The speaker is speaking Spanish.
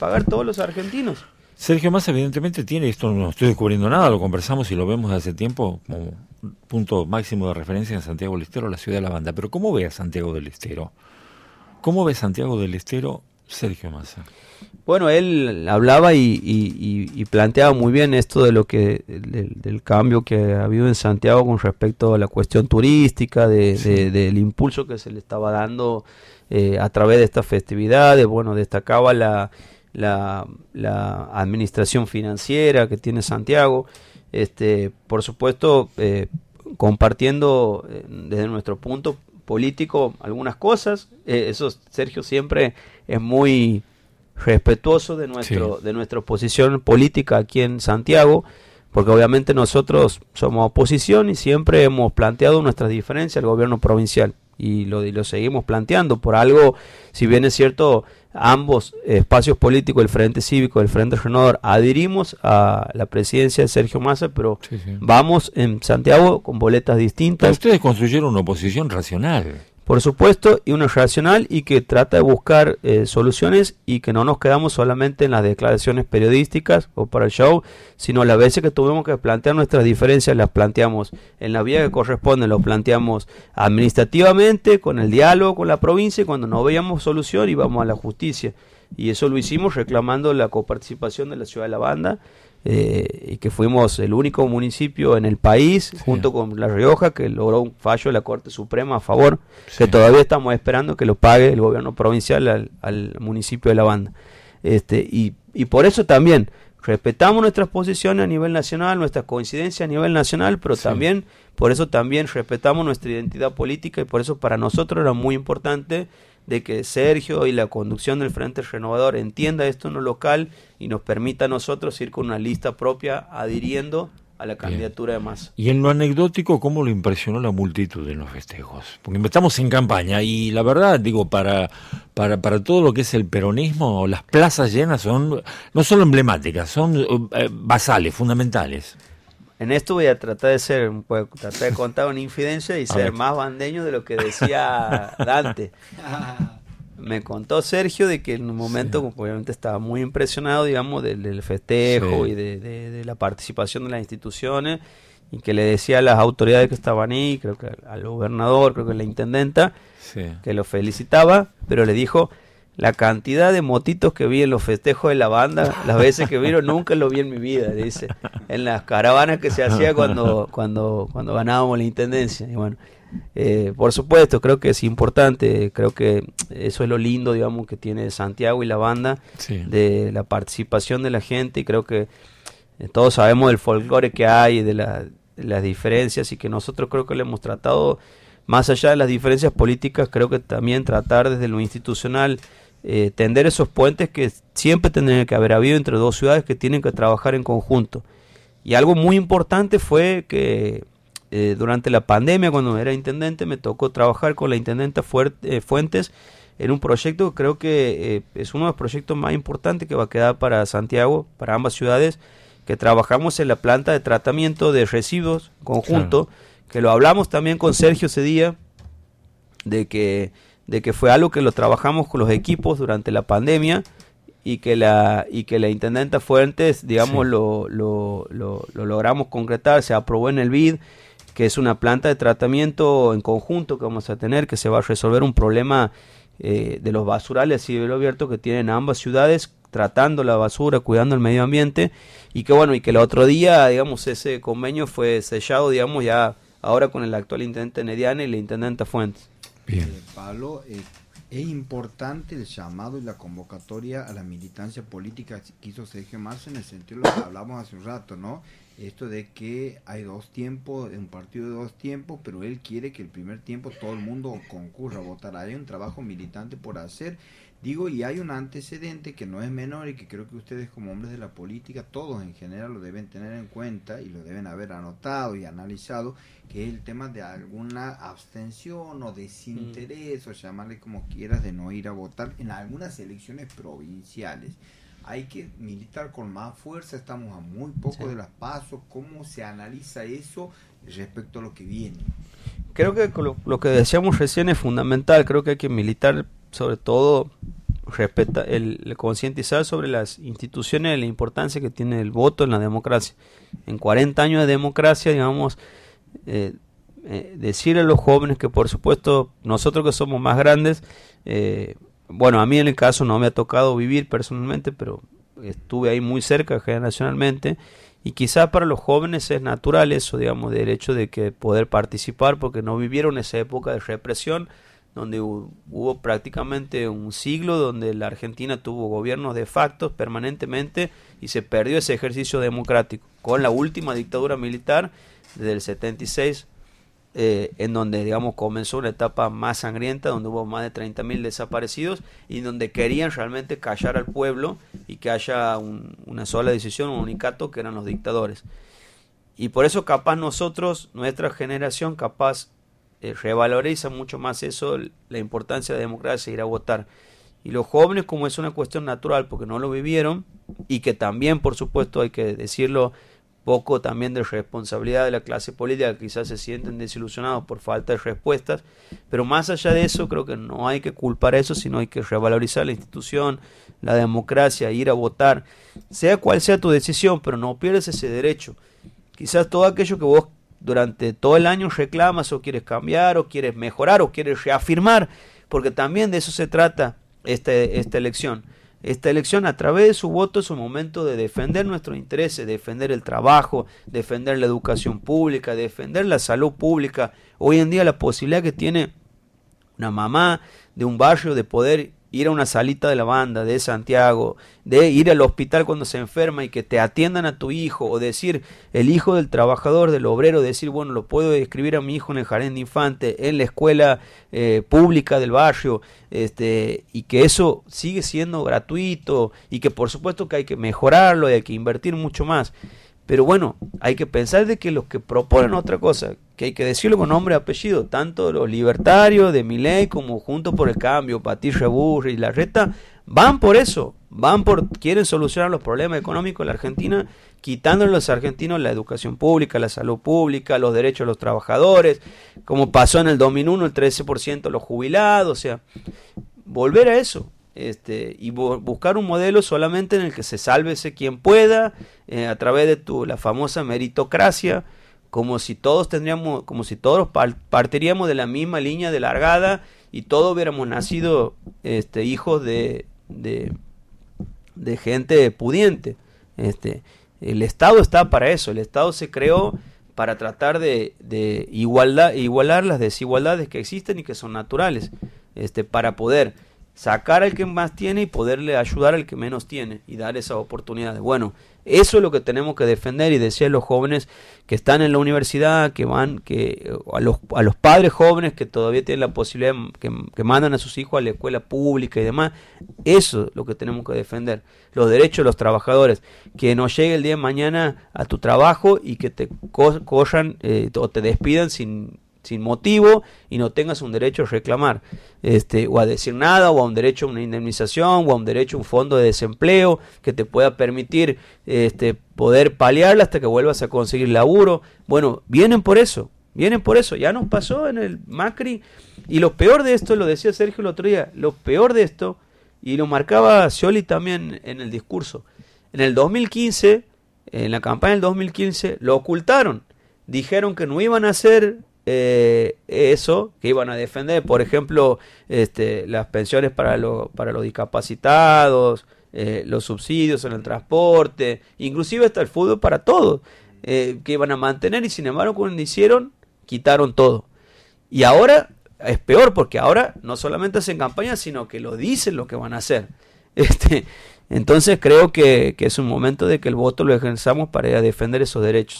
pagar todos los argentinos. Sergio Massa evidentemente tiene, esto no estoy descubriendo nada, lo conversamos y lo vemos hace tiempo como punto máximo de referencia en Santiago del Estero, la ciudad de la banda. Pero ¿cómo ve a Santiago del Estero? ¿Cómo ve Santiago del Estero Sergio Massa? Bueno, él hablaba y, planteaba muy bien esto de lo que del, cambio que ha habido en Santiago con respecto a la cuestión turística, de, del impulso que se le estaba dando eh, a través de estas festividades. Bueno, destacaba la, la, administración financiera que tiene Santiago. Este, por supuesto, eh, compartiendo eh, desde nuestro punto político algunas cosas. eso Sergio siempre es muy respetuoso de, nuestro, de nuestra posición política aquí en Santiago, porque obviamente nosotros somos oposición y siempre hemos planteado nuestras diferencias al gobierno provincial y lo, y lo seguimos planteando. Por algo, si bien es cierto, ambos espacios políticos, el Frente Cívico y el Frente Renovador, adherimos a la presidencia de Sergio Massa, pero vamos en Santiago con boletas distintas. Pero ustedes construyeron una oposición racional por supuesto, y uno racional y que trata de buscar eh, soluciones y que no nos quedamos solamente en las declaraciones periodísticas o para el show, sino las veces que tuvimos que plantear nuestras diferencias las planteamos en la vía que corresponde, lo planteamos administrativamente, con el diálogo con la provincia y cuando no veíamos solución íbamos a la justicia. Y eso lo hicimos reclamando la coparticipación de la ciudad de La Banda eh, y que fuimos el único municipio en el país, junto con La Rioja, que logró un fallo de la Corte Suprema a favor, que todavía estamos esperando que lo pague el gobierno provincial al, municipio de La Banda. Este, y, y por eso también respetamos nuestras posiciones a nivel nacional, nuestras coincidencias a nivel nacional, pero también, por eso también respetamos nuestra identidad política y por eso para nosotros era muy importante de que Sergio y la conducción del Frente Renovador entienda esto en lo local y nos permita a nosotros ir con una lista propia adhiriendo a la candidatura de Massa. Y en lo anecdótico, ¿cómo lo impresionó la multitud en los festejos? Porque estamos en campaña y la verdad, digo, para, para, para todo lo que es el peronismo, las plazas llenas son no solo emblemáticas, son eh, basales, fundamentales. En esto voy a tratar de ser, pues, tratar de contar una infidencia y ser más bandeño de lo que decía Dante. Me contó Sergio de que en un momento, obviamente estaba muy impresionado, digamos, del, festejo y de, la participación de las instituciones y que le decía a las autoridades que estaban ahí, creo que al gobernador, creo que a la intendenta, que lo felicitaba, pero le dijo, la cantidad de motitos que vi en los festejos de la banda, las veces que vieron nunca lo vi en mi vida, dice, en las caravanas que se hacía cuando, cuando, cuando ganábamos la intendencia. Y bueno, eh, por supuesto, creo que es importante, creo que eso es lo lindo, digamos, que tiene Santiago y la banda, de la participación de la gente, y creo que eh, todos sabemos del folclore que hay, de, de las diferencias, y que nosotros creo que le hemos tratado, más allá de las diferencias políticas, creo que también tratar desde lo institucional, eh, tender esos puentes que siempre tendrían que haber habido entre dos ciudades que tienen que trabajar en conjunto. Y algo muy importante fue que eh, durante la pandemia, cuando era intendente, me tocó trabajar con la intendenta eh, Fuentes en un proyecto que creo que es uno de los proyectos más importantes que va a quedar para Santiago, para ambas ciudades, que trabajamos en la planta de tratamiento de residuos conjunto, que lo hablamos también con Sergio ese día, de que de que fue algo que lo trabajamos con los equipos durante la pandemia y que la y que la intendenta Fuentes digamos lo, lo, lo, logramos concretar se aprobó en el BID que es una planta de tratamiento en conjunto que vamos a tener que se va a resolver un problema eh, de los basurales a cielo abierto que tienen ambas ciudades tratando la basura cuidando el medio ambiente y que bueno y que el otro día digamos ese convenio fue sellado digamos ya ahora con el actual intendente Nediane y la intendenta Fuentes eh, Pablo, eh, es importante el llamado y la convocatoria a la militancia política que hizo Sergio Massa en el sentido de lo que hablamos hace un rato, ¿no? Esto de que hay dos tiempos, un partido de dos tiempos, pero él quiere que el primer tiempo todo el mundo concurra a votar. Hay un trabajo militante por hacer Digo, y hay un antecedente que no es menor y que creo que ustedes como hombres de la política, todos en general lo deben tener en cuenta y lo deben haber anotado y analizado, que es el tema de alguna abstención o desinterés, o llamarle como quieras, de no ir a votar en algunas elecciones provinciales. Hay que militar con más fuerza, estamos a muy poco de las pasos, ¿cómo se analiza eso respecto a lo que viene? Creo que lo, lo que decíamos recién es fundamental, creo que hay que militar sobre todo respeta, el, concientizar sobre las instituciones y la importancia que tiene el voto en la democracia. En 40 años de democracia, digamos, eh, eh, decirle a los jóvenes que por supuesto nosotros que somos más grandes, eh, bueno, a mí en el caso no me ha tocado vivir personalmente, pero estuve ahí muy cerca generacionalmente. Y quizás para los jóvenes es natural eso, digamos, del hecho de que poder participar porque no vivieron esa época de represión donde hubo, prácticamente un siglo donde la Argentina tuvo gobiernos de facto permanentemente y se perdió ese ejercicio democrático. Con la última dictadura militar desde el 76 eh, en donde digamos comenzó una etapa más sangrienta donde hubo más de 30.000 desaparecidos y donde querían realmente callar al pueblo y que haya una sola decisión, un unicato que eran los dictadores. Y por eso capaz nosotros, nuestra generación, capaz eh, revaloriza mucho más eso, la importancia de la democracia, ir a votar. Y los jóvenes, como es una cuestión natural, porque no lo vivieron, y que también, por supuesto, hay que decirlo, poco también de responsabilidad de la clase política, quizás se sienten desilusionados por falta de respuestas, pero más allá de eso, creo que no hay que culpar eso, sino hay que revalorizar la institución, la democracia, ir a votar, sea cual sea tu decisión, pero no pierdes ese derecho. Quizás todo aquello que vos durante todo el año reclamas o quieres cambiar o quieres mejorar o quieres reafirmar, porque también de eso se trata este, esta elección. Esta elección a través de su voto es un momento de defender nuestros intereses, defender el trabajo, defender la educación pública, defender la salud pública. Hoy en día la posibilidad que tiene una mamá de un barrio de poder ir a una salita de la banda de Santiago, de ir al hospital cuando se enferma y que te atiendan a tu hijo, o decir el hijo del trabajador, del obrero, decir, bueno, lo puedo escribir a mi hijo en el jardín de infante, en la escuela eh, pública del barrio, este, y que eso sigue siendo gratuito, y que por supuesto que hay que mejorarlo y hay que invertir mucho más. Pero bueno, hay que pensar de que los que proponen otra cosa, que hay que decirlo con nombre y apellido, tanto los libertarios de Miley como Juntos por el Cambio, Patricia Burri y la reta, van por eso, van por, quieren solucionar los problemas económicos de la Argentina, quitándole a los argentinos la educación pública, la salud pública, los derechos de los trabajadores, como pasó en el 2001 el 13% de los jubilados, o sea, volver a eso, este, y buscar un modelo solamente en el que se sálvese quien pueda eh, a través de tu, la famosa meritocracia como si todos tendríamos como si todos partiríamos de la misma línea de largada y todos hubiéramos nacido este hijos de, de, de gente pudiente este. El estado está para eso el estado se creó para tratar de, de igualar las desigualdades que existen y que son naturales este para poder sacar al que más tiene y poderle ayudar al que menos tiene y dar esas oportunidades. Bueno, eso es lo que tenemos que defender y decir a los jóvenes que están en la universidad, que van, que a los, a los padres jóvenes que todavía tienen la posibilidad, que, que mandan a sus hijos a la escuela pública y demás, eso es lo que tenemos que defender. Los derechos de los trabajadores, que no llegue el día de mañana a tu trabajo y que te corran eh, o te despidan sin sin motivo y no tengas un derecho a reclamar, este, o a decir nada, o a un derecho a una indemnización, o a un derecho a un fondo de desempleo que te pueda permitir este, poder paliarla hasta que vuelvas a conseguir laburo. Bueno, vienen por eso, vienen por eso. Ya nos pasó en el Macri, y lo peor de esto, lo decía Sergio el otro día, lo peor de esto, y lo marcaba Scioli también en el discurso, en el 2015, en la campaña del 2015, lo ocultaron. Dijeron que no iban a hacer eh, eso, que iban a defender, por ejemplo, este, las pensiones para, para los discapacitados, eh, los subsidios en el transporte, inclusive hasta el fútbol para todos, eh, que iban a mantener y sin embargo cuando hicieron, quitaron todo. Y ahora es peor porque ahora no solamente hacen campaña, sino que lo dicen lo que van a hacer. Este, entonces creo que, que es un momento de que el voto lo ejerzamos para defender esos derechos.